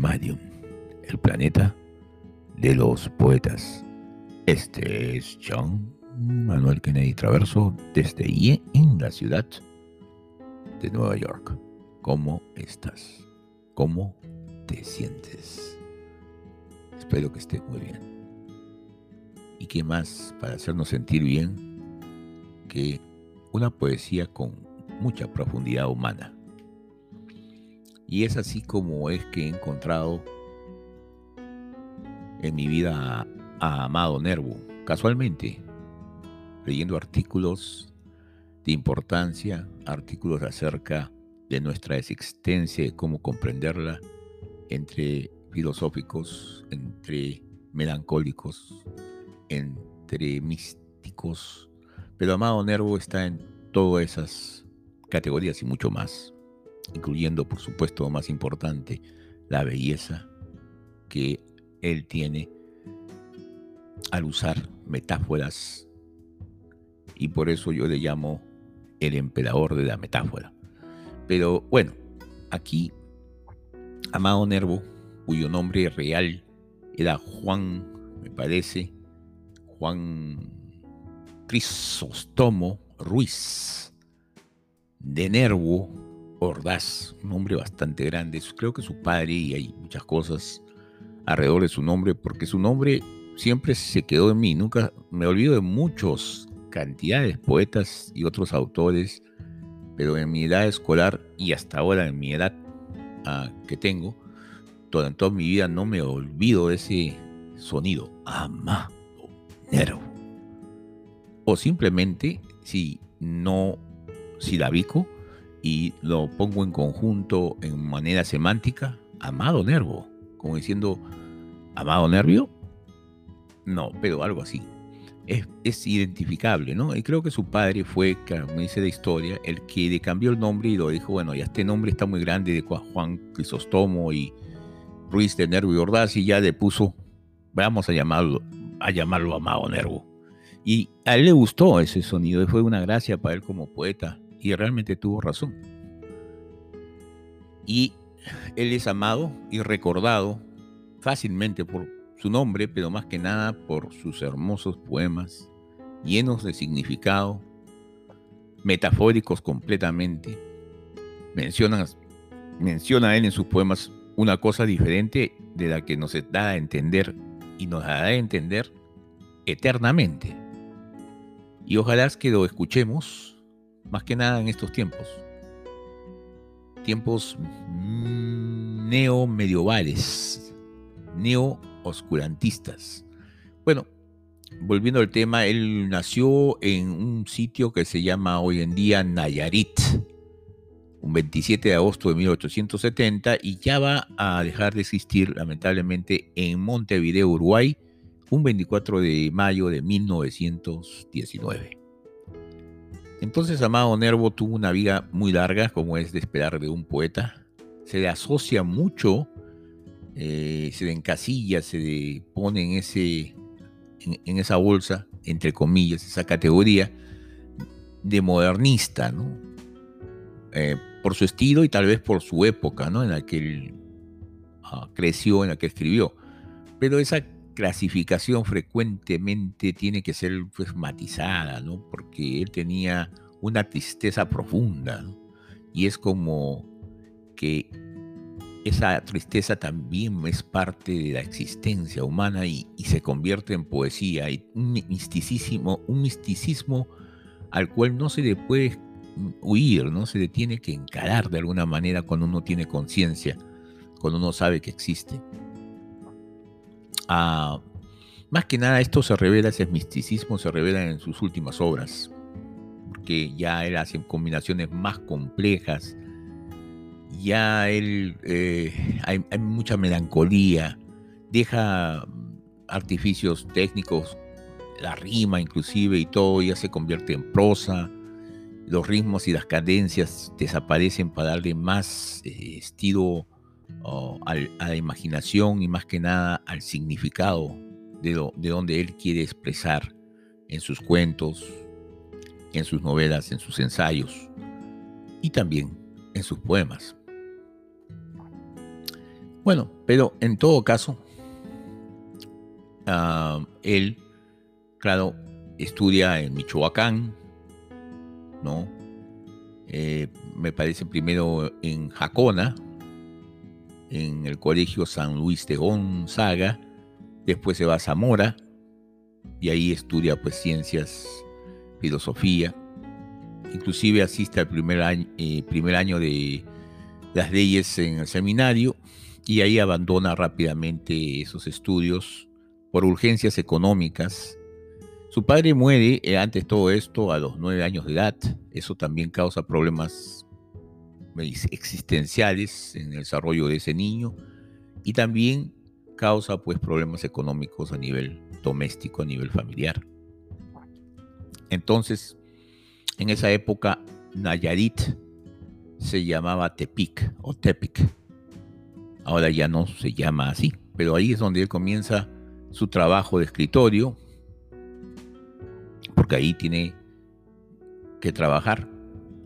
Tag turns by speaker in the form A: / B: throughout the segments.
A: Poemadium, el planeta de los poetas. Este es John Manuel Kennedy Traverso desde IE en la ciudad de Nueva York. ¿Cómo estás? ¿Cómo te sientes? Espero que estés muy bien. ¿Y qué más para hacernos sentir bien que una poesía con mucha profundidad humana? Y es así como es que he encontrado en mi vida a, Amado Nervo, casualmente, leyendo artículos de importancia, artículos acerca de nuestra existencia y cómo comprenderla, entre filosóficos, entre melancólicos, entre místicos, pero Amado Nervo está en todas esas categorías y mucho más incluyendo por supuesto lo más importante, la belleza que él tiene al usar metáforas y por eso yo le llamo el emperador de la metáfora. Pero bueno, aquí Amado Nervo, cuyo nombre real era Juan, me parece, Juan Crisóstomo Ruiz de Nervo, Ordaz, un nombre bastante grande. Creo que su padre, y hay muchas cosas alrededor de su nombre, porque su nombre siempre se quedó en mí. Nunca me olvido de muchos cantidades de poetas y otros autores, pero en mi edad escolar y hasta ahora en mi edad ah, que tengo, toda, en toda mi vida no me olvido de ese sonido. Amado. O simplemente, si no silabico, y lo pongo en conjunto en manera semántica, amado nervo, como diciendo, amado nervio. No, pero algo así. Es, identificable, ¿no? Y creo que su padre fue, me dice de historia, el que le cambió el nombre y lo dijo, bueno, ya este nombre está muy grande de Juan Crisóstomo y Ruiz de Nervo Ordaz y ya le puso, vamos a llamarlo, a llamarlo Amado Nervo. Y a él le gustó ese sonido y fue una gracia para él como poeta y realmente tuvo razón. Y él es amado y recordado fácilmente por su nombre, pero más que nada por sus hermosos poemas, llenos de significado, metafóricos completamente. Menciona, menciona él en sus poemas una cosa diferente de la que nos da a entender y nos da a entender eternamente. Y ojalá que lo escuchemos más que nada en estos tiempos. Tiempos neo-medievales, neo-oscurantistas. Bueno, volviendo al tema, él nació en un sitio que se llama hoy en día Nayarit, un 27 de agosto de 1870, y ya va a dejar de existir, lamentablemente, en Montevideo, Uruguay, un 24 de mayo de 1919. Entonces Amado Nervo tuvo una vida muy larga, como es de esperar de un poeta. Se le asocia mucho, eh, se le encasilla, se le pone en, ese, en, esa bolsa, entre comillas, esa categoría de modernista, ¿no? Eh, por su estilo y tal vez por su época, ¿no? En la que él ah, creció, en la que escribió. Pero esa clasificación frecuentemente tiene que ser pues, matizada, ¿no? Porque él tenía una tristeza profunda, Y es como que esa tristeza también es parte de la existencia humana y, se convierte en poesía, y un misticismo, un misticismo al cual no se le puede huir, no se le tiene que encarar de alguna manera cuando uno tiene conciencia, cuando uno sabe que existe. Más que nada esto se revela, ese misticismo se revela en sus últimas obras, porque ya él hace combinaciones más complejas, ya él eh, hay, mucha melancolía, deja artificios técnicos, la rima inclusive y todo ya se convierte en prosa, los ritmos y las cadencias desaparecen para darle más eh, estilo a la imaginación y más que nada al significado de, de donde él quiere expresar en sus cuentos, en sus novelas, en sus ensayos y también en sus poemas. Bueno, pero en todo caso, ah, él, claro, estudia en Michoacán, ¿no? Eh, me parece primero en Jacona, en el Colegio San Luis de Gonzaga, después se va a Zamora y ahí estudia pues ciencias, filosofía, inclusive asiste al primer año, eh, primer año de las leyes en el seminario y ahí abandona rápidamente esos estudios por urgencias económicas. Su padre muere eh, antes todo esto a los nueve años de edad. Eso también causa problemas existenciales en el desarrollo de ese niño y también causa pues problemas económicos a nivel doméstico, a nivel familiar. Entonces, en esa época, Nayarit se llamaba Tepic o Tepic. Ahora ya no se llama así, pero ahí es donde él comienza su trabajo de escritorio, porque ahí tiene que trabajar.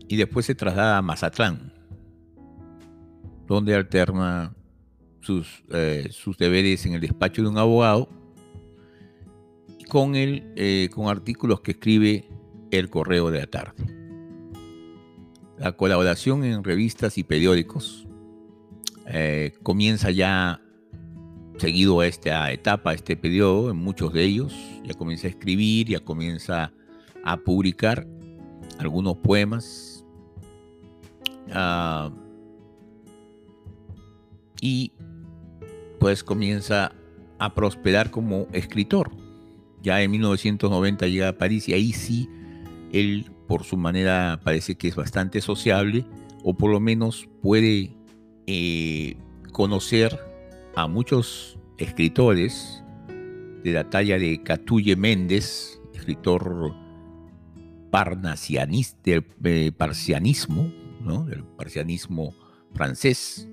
A: Y después se traslada a Mazatlán, donde alterna sus, eh, sus deberes en el despacho de un abogado con, el, eh, con artículos que escribe El Correo de la Tarde. La colaboración en revistas y periódicos eh, comienza ya seguido a esta etapa, este periodo, en muchos de ellos. Ya comienza a escribir, ya comienza a publicar algunos poemas. Ah, y pues comienza a prosperar como escritor. Ya en 1990 llega a París y ahí sí él por su manera parece que es bastante sociable o por lo menos puede eh, conocer a muchos escritores de la talla de Catulle Méndez, escritor parnasianista, del eh, ¿no? del parcianismo francés,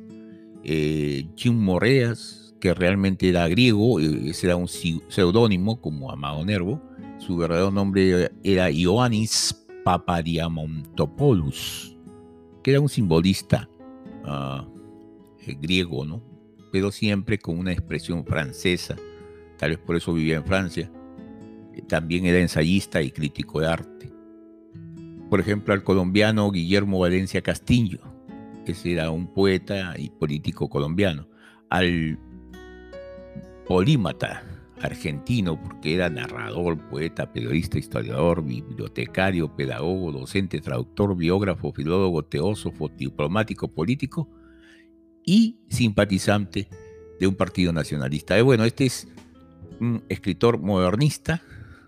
A: eh, Jim Morreas, que realmente era griego, ese era un seudónimo como Amado Nervo, su verdadero nombre era Ioannis Papadiamontopoulos, que era un simbolista ah, eh, griego, ¿no? Pero siempre con una expresión francesa, tal vez por eso vivía en Francia. Eh, también era ensayista y crítico de arte. Por ejemplo, al colombiano Guillermo Valencia Castillo, ese era un poeta y político colombiano. Al polímata argentino, porque era narrador, poeta, periodista, historiador, bibliotecario, pedagogo, docente, traductor, biógrafo, filólogo, teósofo, diplomático, político y simpatizante de un partido nacionalista. Bueno, este es un escritor modernista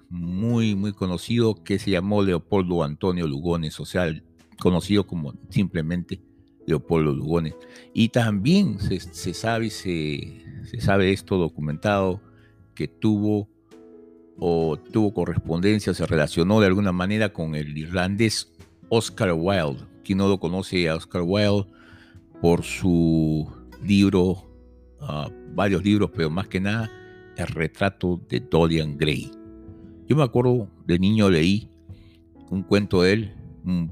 A: muy, muy conocido que se llamó Leopoldo Antonio Lugones, o sea, conocido como simplemente Leopoldo Lugones. Y también se, sabe, se, sabe esto documentado que tuvo o tuvo correspondencia, se relacionó de alguna manera con el irlandés Oscar Wilde. Quien no lo conoce a Oscar Wilde por su libro, ah, varios libros, pero más que nada el retrato de Dorian Gray. Yo me acuerdo de niño leí un cuento de él,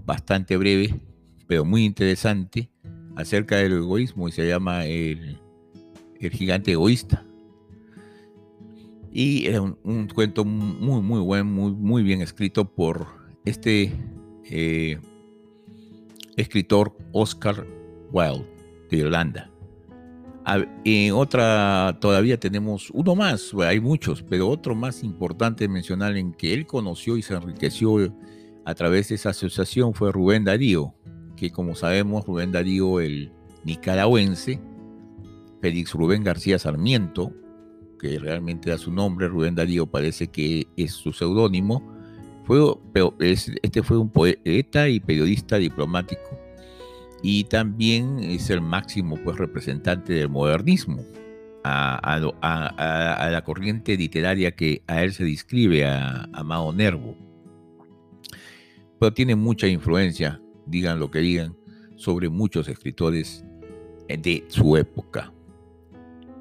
A: bastante breve, pero muy interesante, acerca del egoísmo y se llama El, el gigante egoísta. Y era un, cuento muy, muy bueno, muy, muy bien escrito por este eh, escritor Oscar Wilde de Irlanda. En otra, todavía tenemos uno más, hay muchos, pero otro más importante mencionar en que él conoció y se enriqueció a través de esa asociación fue Rubén Darío, que como sabemos, Rubén Darío, el nicaragüense, Félix Rubén García Sarmiento, que realmente da su nombre, Rubén Darío parece que es su seudónimo, fue, este fue un poeta y periodista diplomático y también es el máximo pues, representante del modernismo, a, la corriente literaria que a él se describe, a, a Mao Nervo. Pero tiene mucha influencia, digan lo que digan, sobre muchos escritores de su época.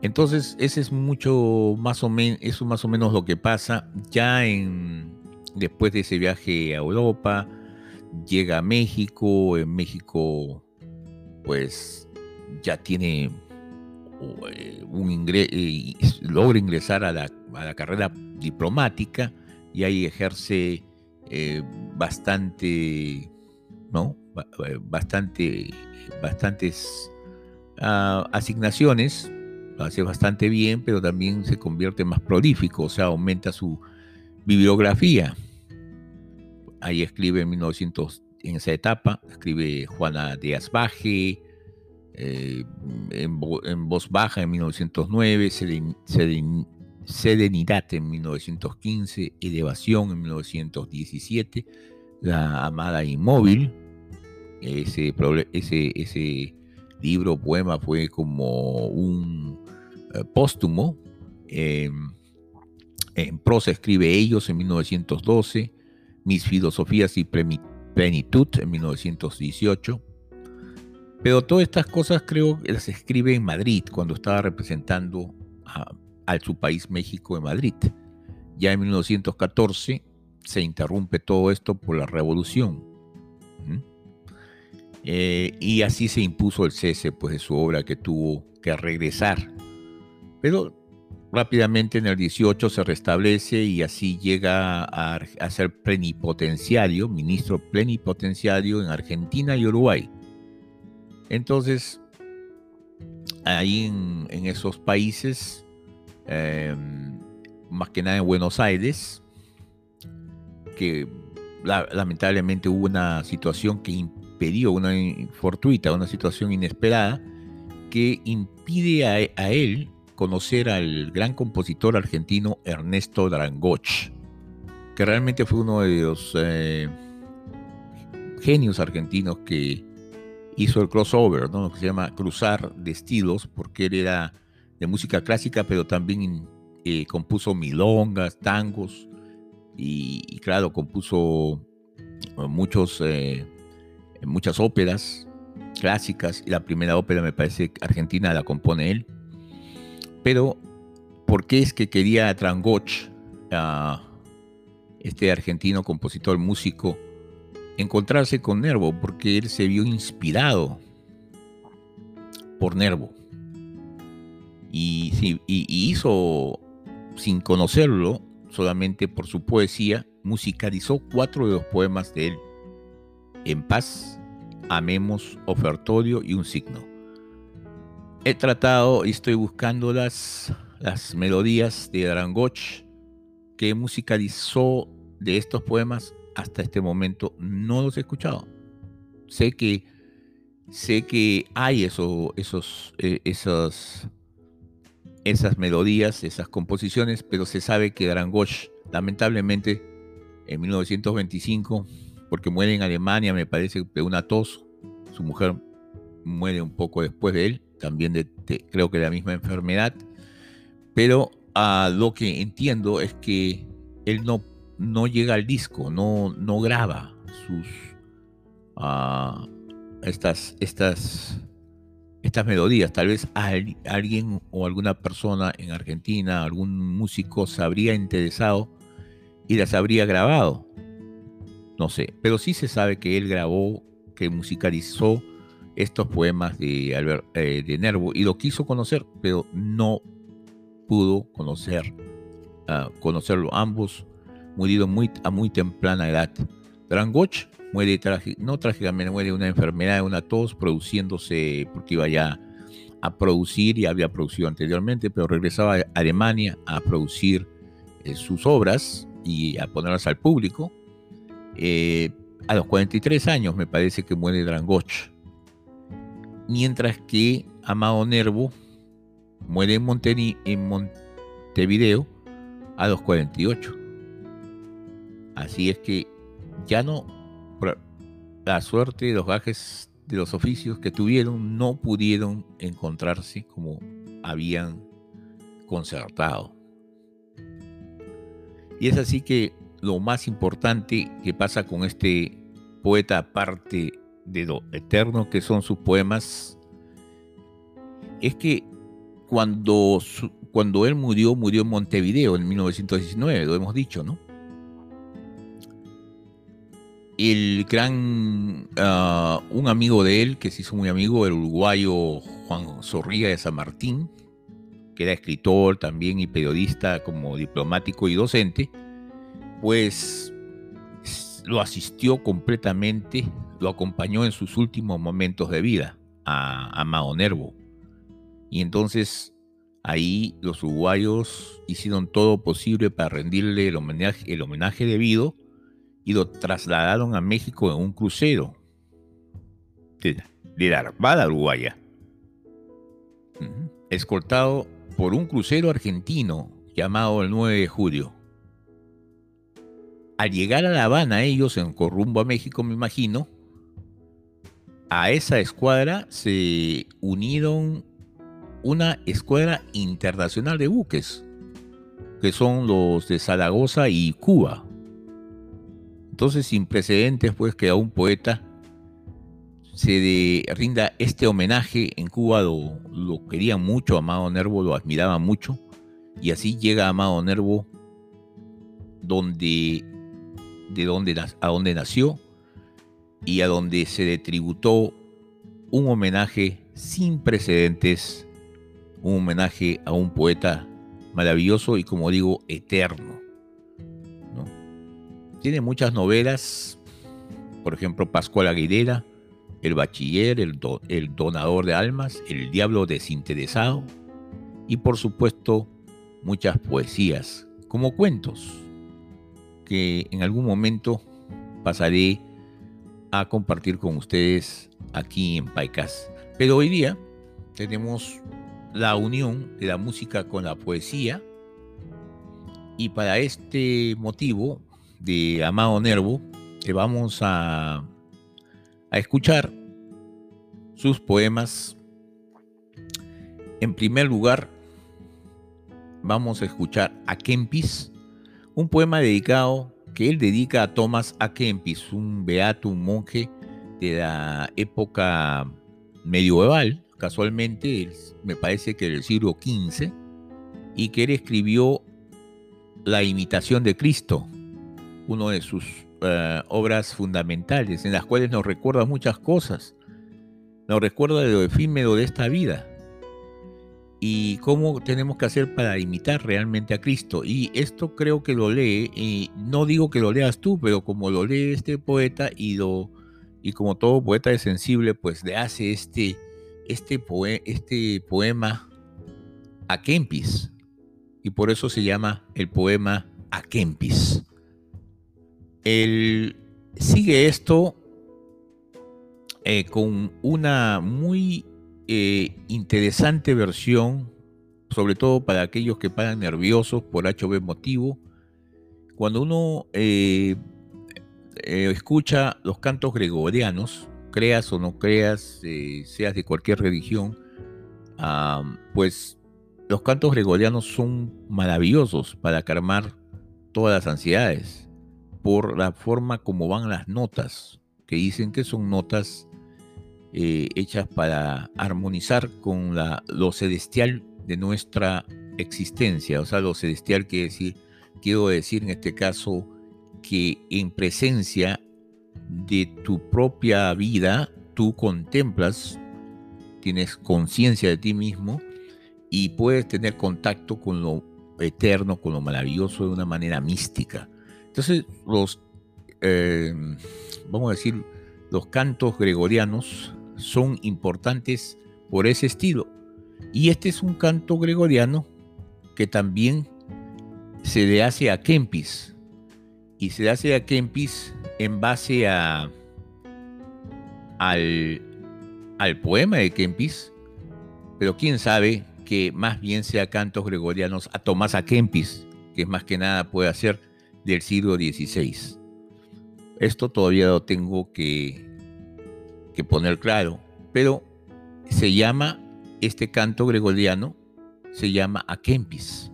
A: Entonces, ese es mucho más o menos, eso más o menos lo que pasa ya en después de ese viaje a Europa, llega a México, en México pues ya tiene eh, un eh, logra ingresar a la, carrera diplomática y ahí ejerce bastante, ¿no? Bastante, bastantes ah, asignaciones, lo hace bastante bien, pero también se convierte más prolífico, o sea, aumenta su bibliografía. Ahí escribe en 1900, en esa etapa, escribe Juana Díaz Baje, eh, en, voz baja en 1909, Serenidad en 1915, Elevación en 1917, La Amada Inmóvil, ese, ese, ese libro, poema fue como un eh, póstumo. Em, en prosa escribe Ellos en 1912, Mis filosofías y plenitud en 1918. Pero todas estas cosas creo que las escribe en Madrid, cuando estaba representando a, su país México en Madrid. Ya en 1914 se interrumpe todo esto por la revolución. Eh, y así se impuso el cese pues, de su obra que tuvo que regresar. Pero rápidamente en el 18 se restablece y así llega a, ser plenipotenciario, ministro plenipotenciario en Argentina y Uruguay. Entonces, ahí en, esos países, em, más que nada en Buenos Aires, que lamentablemente hubo una situación que impidió, una fortuita, una situación inesperada, que impide a, él conocer al gran compositor argentino Ernesto Drangoch, que realmente fue uno de los eh, genios argentinos que hizo el crossover, ¿no? que se llama cruzar de estilos, porque él era de música clásica, pero también eh, compuso milongas, tangos, y, claro, compuso eh, muchos, muchas óperas clásicas, y la primera ópera me parece argentina la compone él. Pero, ¿por qué es que quería a Trangoch, este argentino compositor, músico, encontrarse con Nervo porque él se vio inspirado por Nervo. Y, hizo, sin conocerlo, solamente por su poesía, musicalizó cuatro de los poemas de él. En paz, amemos, ofertorio y un signo. He tratado y estoy buscando las, las melodías de Drangoch que musicalizó de estos poemas hasta este momento no los he escuchado. Sé que, sé que hay eso, esos, eh, esas, esas melodías, esas composiciones, pero se sabe que Drangosh, lamentablemente, en 1925, porque muere en Alemania, me parece, de una tos, su mujer muere un poco después de él, también de, creo que de la misma enfermedad, pero a lo que entiendo es que él no no llega al disco, no, no graba sus uh, estas, estas, estas melodías. Tal vez alguien o alguna persona en Argentina, algún músico se habría interesado y las habría grabado. No sé, pero sí se sabe que él grabó, que musicalizó estos poemas de, eh, de Nervo y lo quiso conocer, pero no pudo conocer, uh, conocerlo. Ambos murido muy, a muy temprana edad. Drangoch muere, no trágicamente, muere de una enfermedad, de una tos, produciéndose, porque iba ya a producir y había producido anteriormente, pero regresaba a Alemania a producir eh, sus obras y a ponerlas al público. Eh, a los 43 años me parece que muere Drangoch. Mientras que Amado Nervo muere en, Montevideo a los 48. Así es que ya no, la suerte de los gajes de los oficios que tuvieron no pudieron encontrarse como habían concertado. Y es así que lo más importante que pasa con este poeta, aparte de lo eterno que son sus poemas, es que cuando, cuando él murió, murió en Montevideo en 1919, lo hemos dicho, ¿no? el gran, ah, un amigo de él, que se hizo muy amigo, el uruguayo Juan Zorrilla de San Martín, que era escritor también y periodista como diplomático y docente, pues lo asistió completamente, lo acompañó en sus últimos momentos de vida a, a Nervo. Y entonces ahí los uruguayos hicieron todo posible para rendirle el homenaje, el homenaje debido y lo trasladaron a México en un crucero de, la Armada Uruguaya, escoltado por un crucero argentino llamado el 9 de julio. Al llegar a La Habana, ellos en corrumbo a México, me imagino, a esa escuadra se unieron una escuadra internacional de buques, que son los de Zaragoza y Cuba. Entonces, sin precedentes, pues, que a un poeta se rinda este homenaje. En Cuba lo, lo querían mucho, Amado Nervo lo admiraba mucho. Y así llega Amado Nervo donde, de donde, a donde nació y a donde se le tributó un homenaje sin precedentes, un homenaje a un poeta maravilloso y como digo, eterno. Tiene muchas novelas, por ejemplo, Pascual Aguilera, El Bachiller, el, el Donador de Almas, El Diablo Desinteresado y por supuesto muchas poesías, como cuentos, que en algún momento pasaré a compartir con ustedes aquí en Paicas. Pero hoy día tenemos la unión de la música con la poesía y para este motivo de Amado Nervo, que vamos a, a escuchar sus poemas. En primer lugar, vamos a escuchar a Kempis, un poema dedicado que él dedica a Thomas a. Kempis, un beato, un monje de la época medieval, casualmente, me parece que del siglo XV, y que él escribió La imitación de Cristo, una de sus eh, obras fundamentales, en las cuales nos recuerda muchas cosas. Nos recuerda de lo efímero de esta vida y cómo tenemos que hacer para imitar realmente a Cristo. Y esto creo que lo lee, y no digo que lo leas tú, pero como lo lee este poeta y, y como todo poeta es sensible, pues le hace este, este, este poema a Kempis. Y por eso se llama el poema a Kempis. Él sigue esto eh, con una muy eh, interesante versión, sobre todo para aquellos que paran nerviosos por HB motivo. Cuando uno eh, escucha los cantos gregorianos, creas o no creas, seas de cualquier religión, pues los cantos gregorianos son maravillosos para calmar todas las ansiedades por la forma como van las notas, que dicen que son notas eh, hechas para armonizar con la, lo celestial de nuestra existencia. O sea, lo celestial quiere decir, quiero decir en este caso que en presencia de tu propia vida, tú contemplas, tienes conciencia de ti mismo y puedes tener contacto con lo eterno, con lo maravilloso de una manera mística. Entonces, los, eh, vamos a decir, los cantos gregorianos son importantes por ese estilo. Y este es un canto gregoriano que también se le hace a Kempis. Y se le hace a Kempis en base a, al, al poema de Kempis. Pero quién sabe que más bien sea cantos gregorianos a Tomás a Kempis, que más que nada puede hacer del siglo XVI. Esto todavía lo tengo que, poner claro, pero se llama, este canto gregoriano se llama Akempis,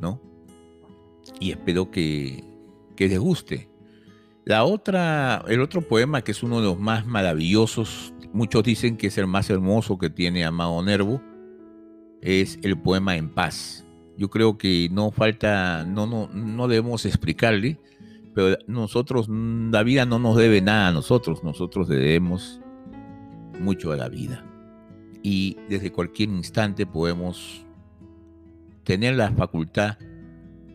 A: ¿no? Y espero que, que les guste. La otra, el otro poema que es uno de los más maravillosos, muchos dicen que es el más hermoso que tiene Amado Nervo, es el poema En paz yo creo que no falta, no, no, no debemos explicarle, pero nosotros, la vida no nos debe nada a nosotros, nosotros debemos mucho a la vida. y desde cualquier instante podemos tener la facultad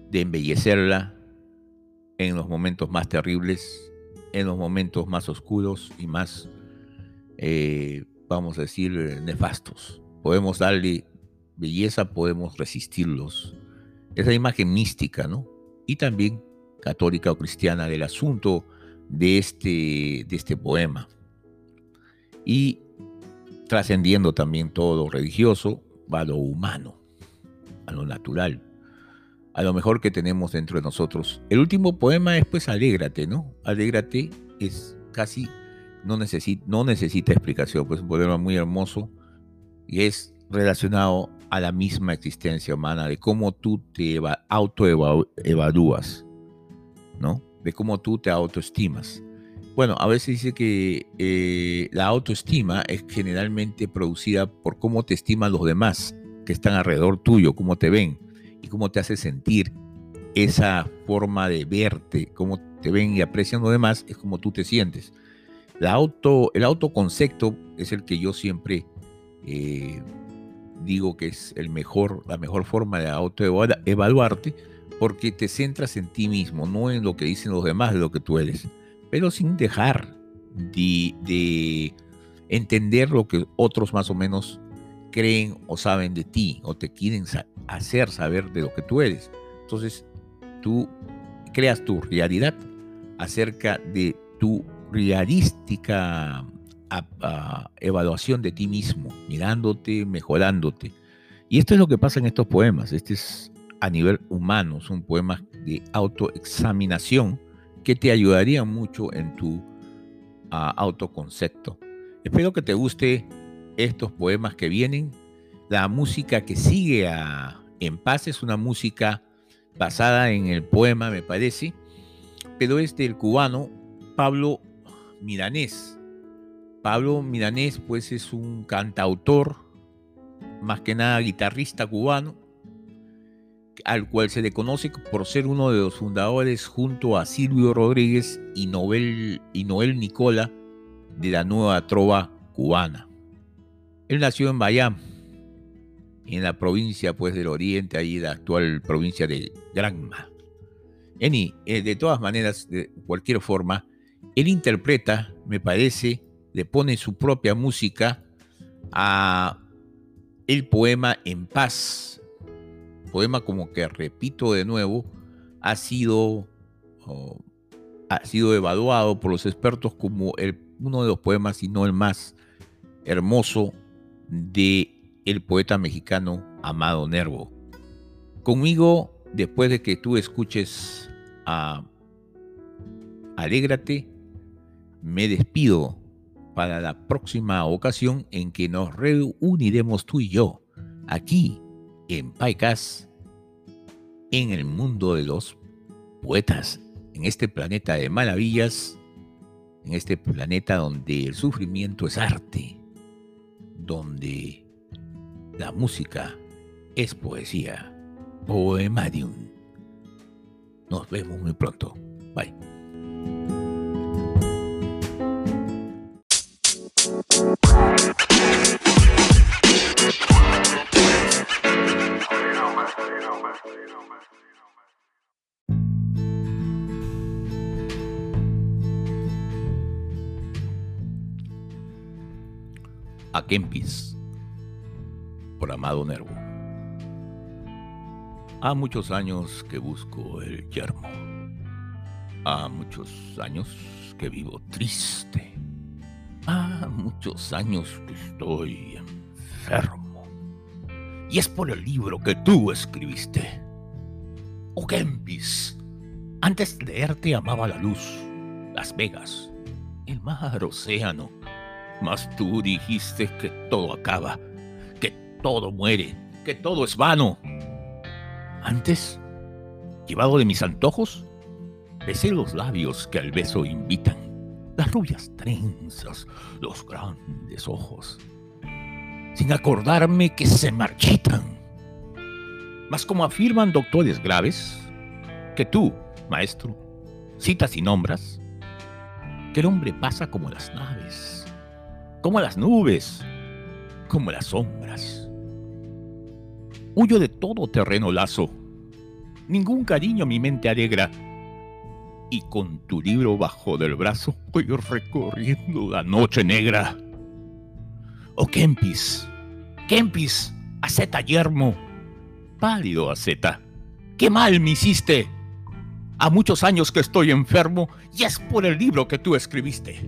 A: de embellecerla en los momentos más terribles, en los momentos más oscuros y más, eh, vamos a decir, nefastos. Podemos darle belleza, podemos resistirlos. Esa imagen mística, ¿no? Y también católica o cristiana del asunto de este, de este poema. Y trascendiendo también todo lo religioso, va a lo humano, a lo natural, a lo mejor que tenemos dentro de nosotros. El último poema es pues Alégrate, ¿no? Alégrate es casi, no necesita, no necesita explicación, pues es un poema muy hermoso y es relacionado a la misma existencia humana, de cómo tú te autoevalúas, ¿no? De cómo tú te autoestimas. Bueno, a veces dice que eh, la autoestima es generalmente producida por cómo te estiman los demás que están alrededor tuyo, cómo te ven y cómo te hace sentir esa forma de verte, cómo te ven y aprecian los demás, es como tú te sientes. La auto, el autoconcepto es el que yo siempre eh, digo que es el mejor, la mejor forma de autoevaluarte, porque te centras en ti mismo, no en lo que dicen los demás de lo que tú eres pero sin dejar de, entender lo que otros más o menos creen o saben de ti o te quieren hacer saber de lo que tú eres. Entonces, tú creas tu realidad acerca de tu realística evaluación de ti mismo, mirándote, mejorándote. Y esto es lo que pasa en estos poemas. Este es a nivel humano, son poemas de autoexaminación que te ayudaría mucho en tu ah, autoconcepto. Espero que te guste estos poemas que vienen. La música que sigue en paz es una música basada en el poema, me parece, pero es del cubano Pablo Milanés. Pablo Milanés, pues, es un cantautor, más que nada guitarrista cubano, al cual se le conoce por ser uno de los fundadores junto a Silvio Rodríguez y, Noel, y Noel Nicola de la nueva trova cubana. Él nació en Bayam, en la provincia pues, del Oriente, ahí la actual provincia de Granma. Eni, eh, de todas maneras, de cualquier forma, él interpreta, me parece, le pone su propia música a el poema En paz poema, como que repito de nuevo, ha sido, ha sido evaluado por los expertos como el, uno de los poemas, si no el más hermoso, de el poeta mexicano Amado Nervo. Conmigo, después de que tú escuches a Alégrate, me despido para la próxima ocasión en que nos reuniremos tú y yo aquí en Paicas, en el mundo de los poetas, en este planeta de maravillas, en este planeta donde el sufrimiento es arte, donde la música es poesía, poemarium. Nos vemos muy pronto. Bye. Kempis por Amado Nervo. Ha muchos años que busco el yermo. Ha muchos años que vivo triste. Ha muchos años que estoy enfermo. Y es por el libro que tú escribiste. Oh Kempis, antes de leerte amaba la luz, Las Vegas, el mar, océano mas tú dijiste que todo acaba, que todo muere, que todo es vano. Antes, llevado de mis antojos, besé los labios que al beso invitan, las rubias trenzas, los grandes ojos, sin acordarme que se marchitan. Mas como afirman doctores graves, que tú, maestro, citas y nombras, que el hombre pasa como las naves como las nubes, como las sombras. Huyo de todo terreno lazo. Ningún cariño mi mente alegra. Y con tu libro bajo del brazo voy recorriendo la noche negra. Oh Kempis, Kempis, aceta yermo, pálido aceta, qué mal me hiciste. A muchos años que estoy enfermo y es por el libro que tú escribiste.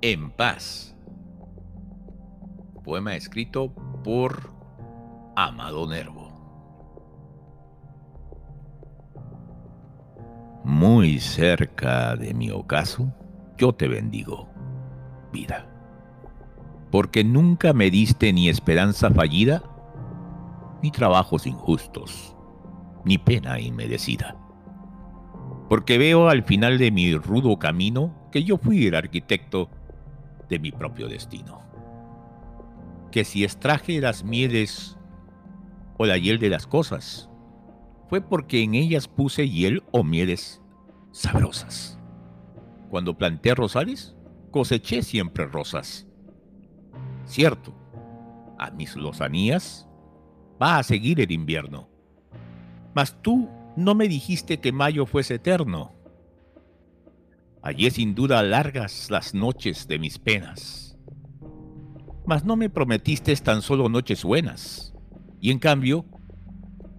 A: En paz. Poema escrito por Amado Nervo. Muy cerca de mi ocaso, yo te bendigo, vida. Porque nunca me diste ni esperanza fallida, ni trabajos injustos, ni pena inmerecida. Porque veo al final de mi rudo camino que yo fui el arquitecto de mi propio destino. Que si extraje las mieles o la hiel de las cosas. Fue porque en ellas puse hiel o mieles sabrosas. Cuando planté rosales, coseché siempre rosas. Cierto, a mis lozanías va a seguir el invierno. Mas tú no me dijiste que mayo fuese eterno. Allí sin duda largas las noches de mis penas. Mas no me prometiste tan solo noches buenas. Y en cambio,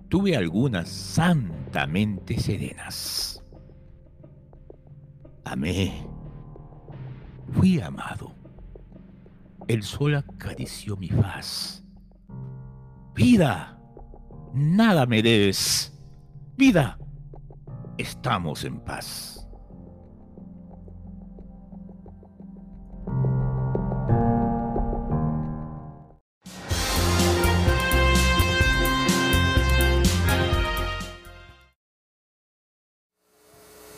A: tuve algunas santamente serenas. Amé. Fui amado. El sol acarició mi faz. Vida, nada me debes. Vida, estamos en paz.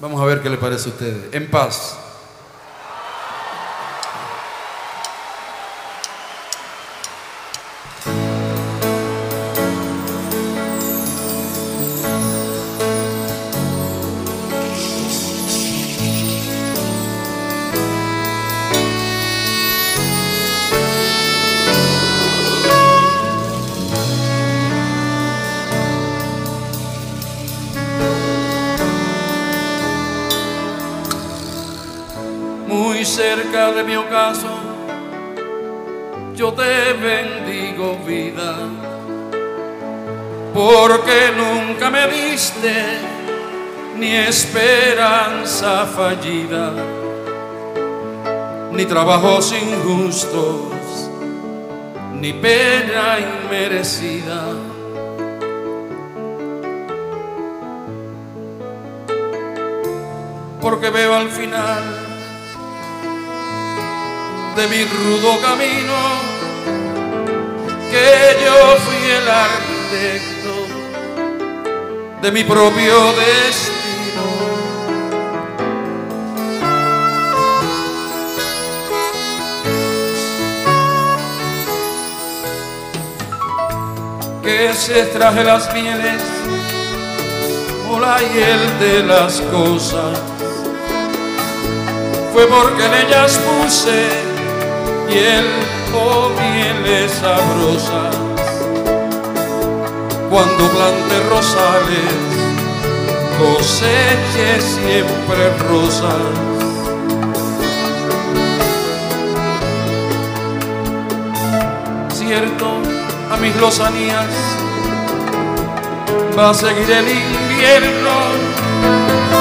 B: Vamos a ver qué le parece a ustedes. En paz. Me ni esperanza fallida, ni trabajos injustos, ni pena inmerecida. Porque veo al final de mi rudo camino, que yo fui el arquitecto de mi propio destino. Que se traje las mieles o la hiel de las cosas, fue porque en ellas puse piel o mieles sabrosas. Cuando plante rosales, coseche siempre rosas. Cierto, a mis lozanías va a seguir el invierno,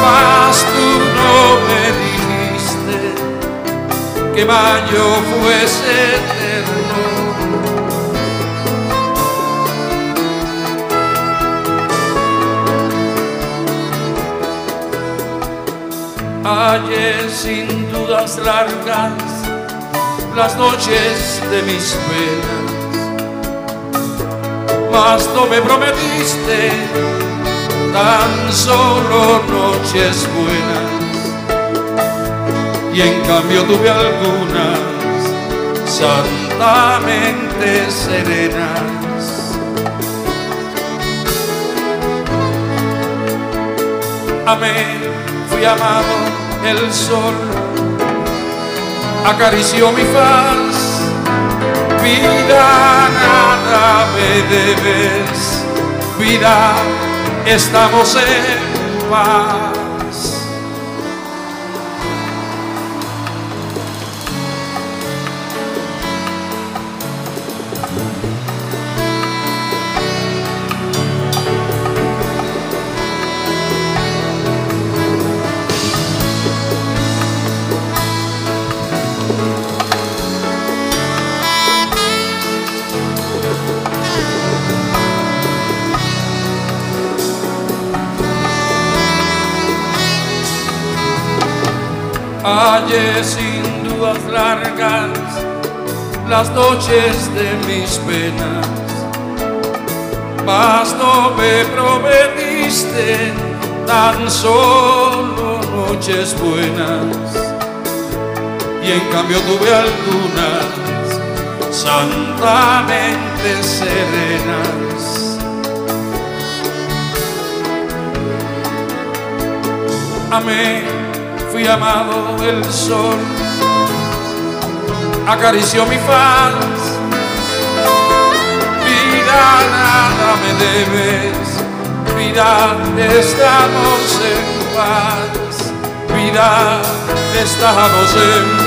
B: mas tú no me que mayo fuese Ayer sin dudas largas las noches de mis penas, mas no me prometiste tan solo noches buenas. Y en cambio tuve algunas santamente serenas. Amén, amado, el sol acarició mi faz, vida nada me debes, vida estamos en paz. sin dudas largas las noches de mis penas, mas no me prometiste tan solo noches buenas, y en cambio tuve algunas santamente serenas. Amén amado el sol, acarició mi faz, vida nada me debes, vida estamos en paz, vida estamos en paz.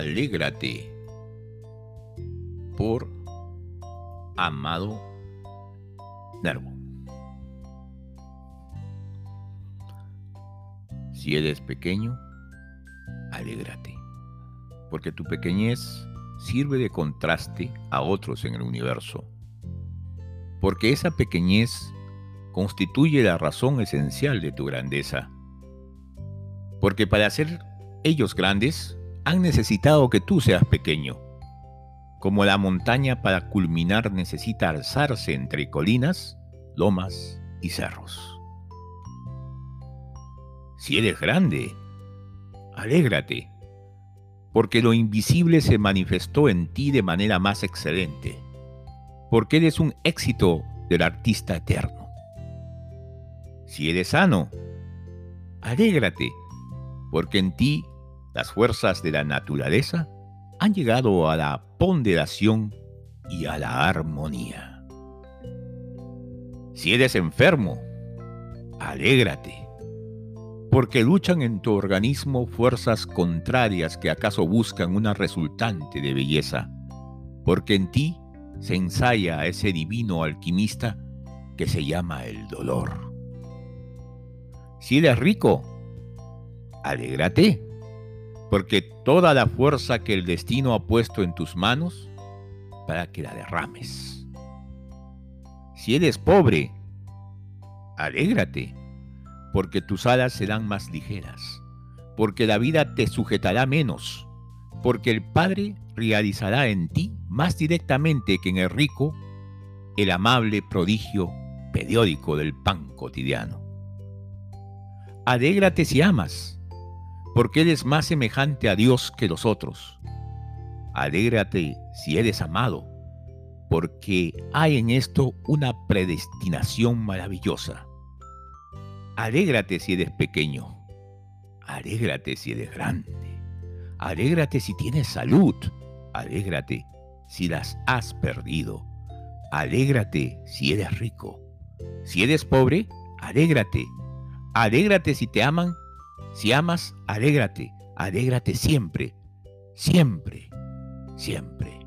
A: Alégrate por Amado Nervo. Si eres pequeño, alégrate, porque tu pequeñez sirve de contraste a otros en el universo, porque esa pequeñez constituye la razón esencial de tu grandeza, porque para ser ellos grandes, han necesitado que tú seas pequeño. Como la montaña para culminar necesita alzarse entre colinas, lomas y cerros. Si eres grande, alégrate, porque lo invisible se manifestó en ti de manera más excelente, porque eres un éxito del artista eterno. Si eres sano, alégrate, porque en ti las fuerzas de la naturaleza han llegado a la ponderación y a la armonía. Si eres enfermo, alégrate, porque luchan en tu organismo fuerzas contrarias que acaso buscan una resultante de belleza, porque en ti se ensaya ese divino alquimista que se llama el dolor. Si eres rico, alégrate, porque toda la fuerza que el destino ha puesto en tus manos, para que la derrames. Si eres pobre, alégrate, porque tus alas serán más ligeras, porque la vida te sujetará menos, porque el Padre realizará en ti más directamente que en el rico el amable prodigio periódico del pan cotidiano. Alégrate si amas, porque eres más semejante a Dios que los otros. Alégrate si eres amado, porque hay en esto una predestinación maravillosa. Alégrate si eres pequeño. Alégrate si eres grande. Alégrate si tienes salud. Alégrate si las has perdido. Alégrate si eres rico. Si eres pobre, alégrate. Alégrate si te aman si amas, alégrate, alégrate siempre, siempre, siempre.